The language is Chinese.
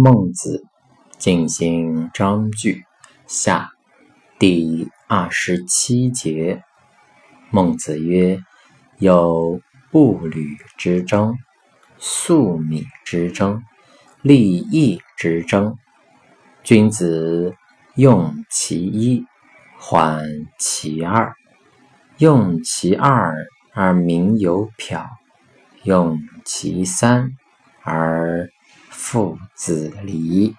孟子进行章句下第二十七节。孟子曰：“有步履之争，粟米之争，利益之争。君子用其一，缓其二；用其二而民有朴，用其三而。”父子离。